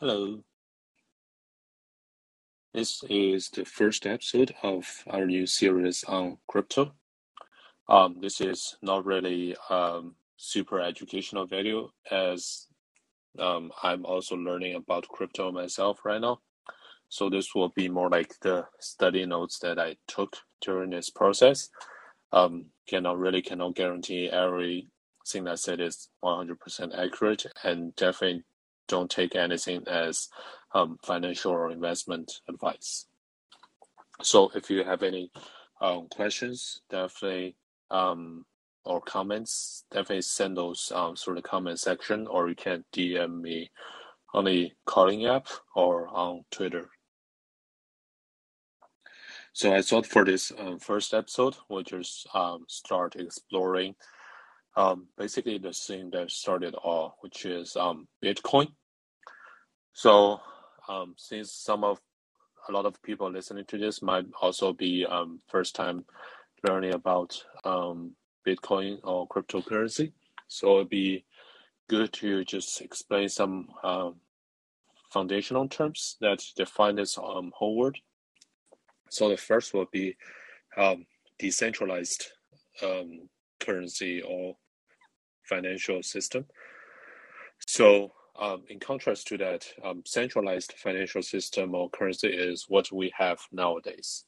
Hello. This is the first episode of our new series on crypto. Um, this is not really um, super educational video as um, I'm also learning about crypto myself right now. So this will be more like the study notes that I took during this process. Um, cannot really cannot guarantee everything I said is 100% accurate and definitely don't take anything as um, financial or investment advice. So if you have any um, questions, definitely um, or comments, definitely send those um, through the comment section, or you can DM me on the calling app or on Twitter. So I thought for this um, first episode, we'll just um, start exploring um, basically the thing that started all, which is um, Bitcoin. So um, since some of a lot of people listening to this might also be um, first time learning about um, Bitcoin or cryptocurrency, so it'd be good to just explain some um, foundational terms that define this um, whole word. So the first will be um, decentralized um, currency or financial system. So um, in contrast to that, um, centralized financial system or currency is what we have nowadays.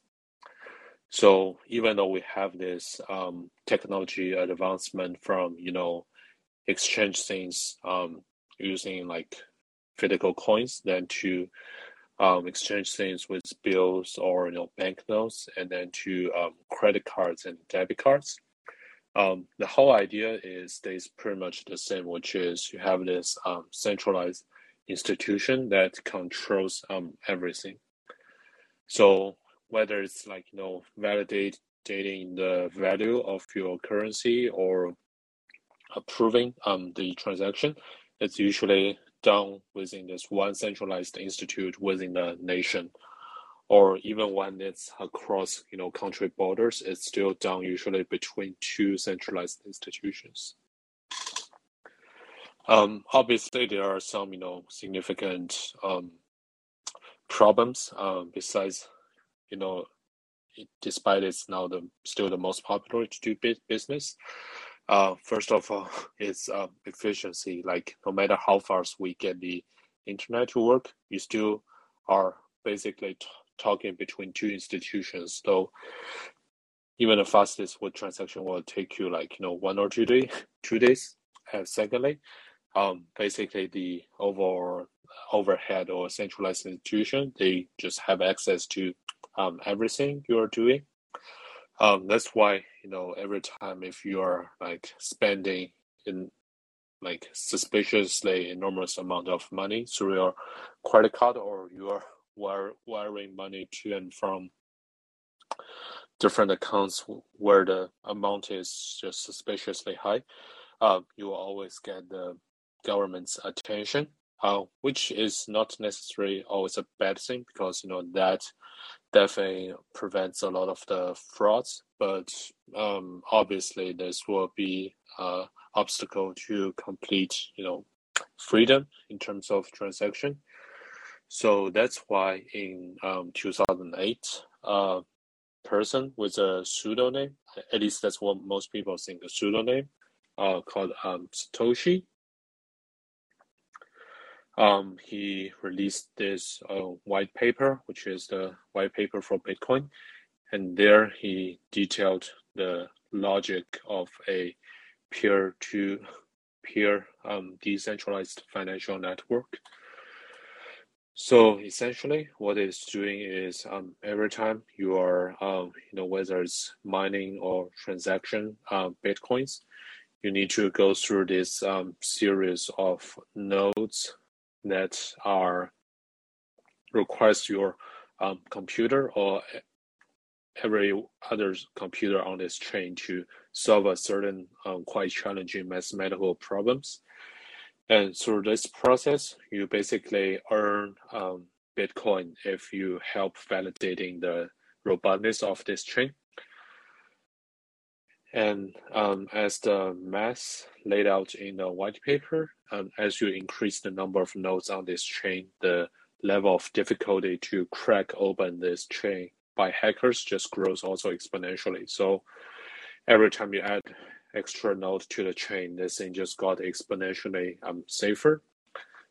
So even though we have this um, technology advancement from you know exchange things um, using like physical coins, then to um, exchange things with bills or you know banknotes, and then to um, credit cards and debit cards. Um, the whole idea is stays pretty much the same, which is you have this um, centralized institution that controls um, everything. So whether it's like you know validating the value of your currency or approving um, the transaction, it's usually done within this one centralized institute within the nation or even when it's across you know country borders it's still done usually between two centralized institutions. Um, obviously there are some you know significant um, problems um, besides you know despite it's now the still the most popular to do business uh, first of all it's uh, efficiency. Like no matter how fast we get the internet to work you still are basically talking between two institutions. So even the fastest wood transaction will take you like you know one or two day two days. And secondly, um, basically the overall overhead or centralized institution they just have access to um, everything you are doing. Um, that's why you know every time if you are like spending in like suspiciously enormous amount of money through your credit card or your wire, wiring money to and from different accounts where the amount is just suspiciously high, uh, you will always get the government's attention, uh, which is not necessarily always a bad thing because you know that definitely prevents a lot of the frauds. But um, obviously, this will be an obstacle to complete, you know, freedom in terms of transaction. So that's why in um, 2008, a uh, person with a pseudonym, at least that's what most people think, a pseudonym, uh, called um, Satoshi. Um, he released this uh, white paper, which is the white paper for Bitcoin, and there he detailed the logic of a peer-to-peer um, decentralized financial network. So essentially, what it's doing is um, every time you are, um, you know, whether it's mining or transaction uh, bitcoins, you need to go through this um, series of nodes that are requires your um, computer or every other computer on this chain to solve a certain um, quite challenging mathematical problems. And through this process, you basically earn um, Bitcoin if you help validating the robustness of this chain. And um, as the math laid out in the white paper, um, as you increase the number of nodes on this chain, the level of difficulty to crack open this chain by hackers just grows also exponentially. So every time you add extra node to the chain, this thing just got exponentially um, safer.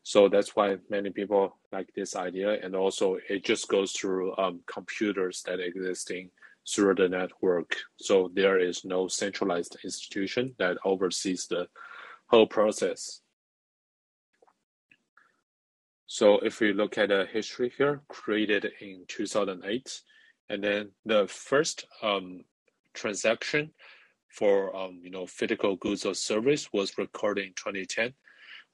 So that's why many people like this idea. And also it just goes through um, computers that existing through the network. So there is no centralized institution that oversees the whole process. So if we look at the history here, created in 2008, and then the first um, transaction for um, you know physical goods or service was recorded in 2010,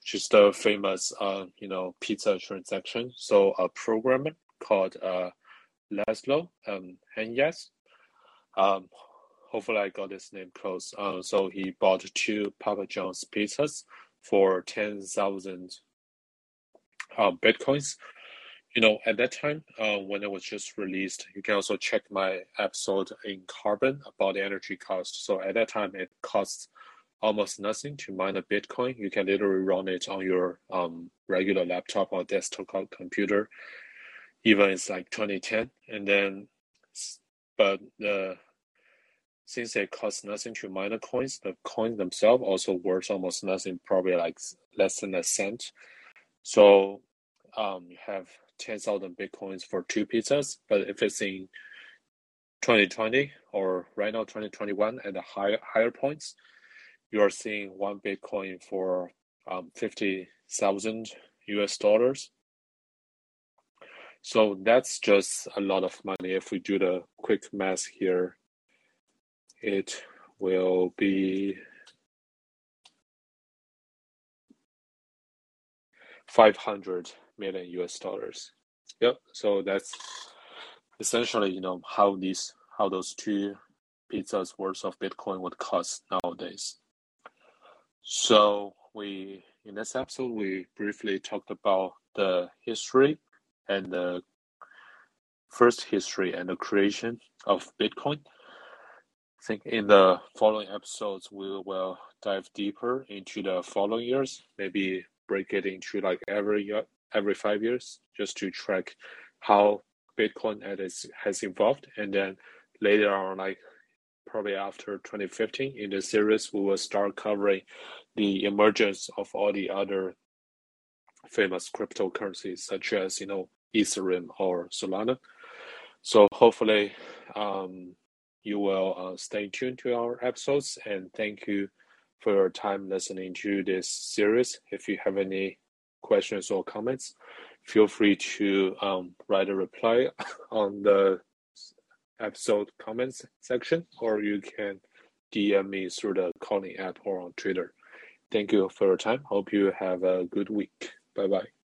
which is the famous uh, you know pizza transaction. So a programmer called uh, Laszlo um, um, hopefully I got his name close. Uh, so he bought two Papa John's pizzas for ten thousand uh, bitcoins. You know, at that time, uh, when it was just released, you can also check my episode in Carbon about the energy cost. So at that time, it costs almost nothing to mine a Bitcoin. You can literally run it on your um, regular laptop or desktop computer. Even it's like 2010, and then but the since it costs nothing to mine the coins, the coins themselves also worth almost nothing, probably like less than a cent. So um, you have 10,000 bitcoins for two pizzas. But if it's in 2020 or right now 2021 at the higher higher points, you are seeing one bitcoin for um, 50,000 US dollars. So that's just a lot of money. If we do the quick math here, it will be 500 million US dollars. Yep. So that's essentially, you know, how these, how those two pizzas worth of Bitcoin would cost nowadays. So we, in this episode, we briefly talked about the history and the first history and the creation of Bitcoin. I think in the following episodes, we will dive deeper into the following years, maybe break it into like every year, every five years, just to track how Bitcoin has, has evolved. And then later on, like probably after 2015, in the series, we will start covering the emergence of all the other famous cryptocurrencies such as you know Ethereum or Solana. So hopefully, um, you will uh, stay tuned to our episodes and thank you for your time listening to this series. If you have any questions or comments, feel free to um, write a reply on the episode comments section, or you can DM me through the calling app or on Twitter. Thank you for your time. Hope you have a good week. Bye bye.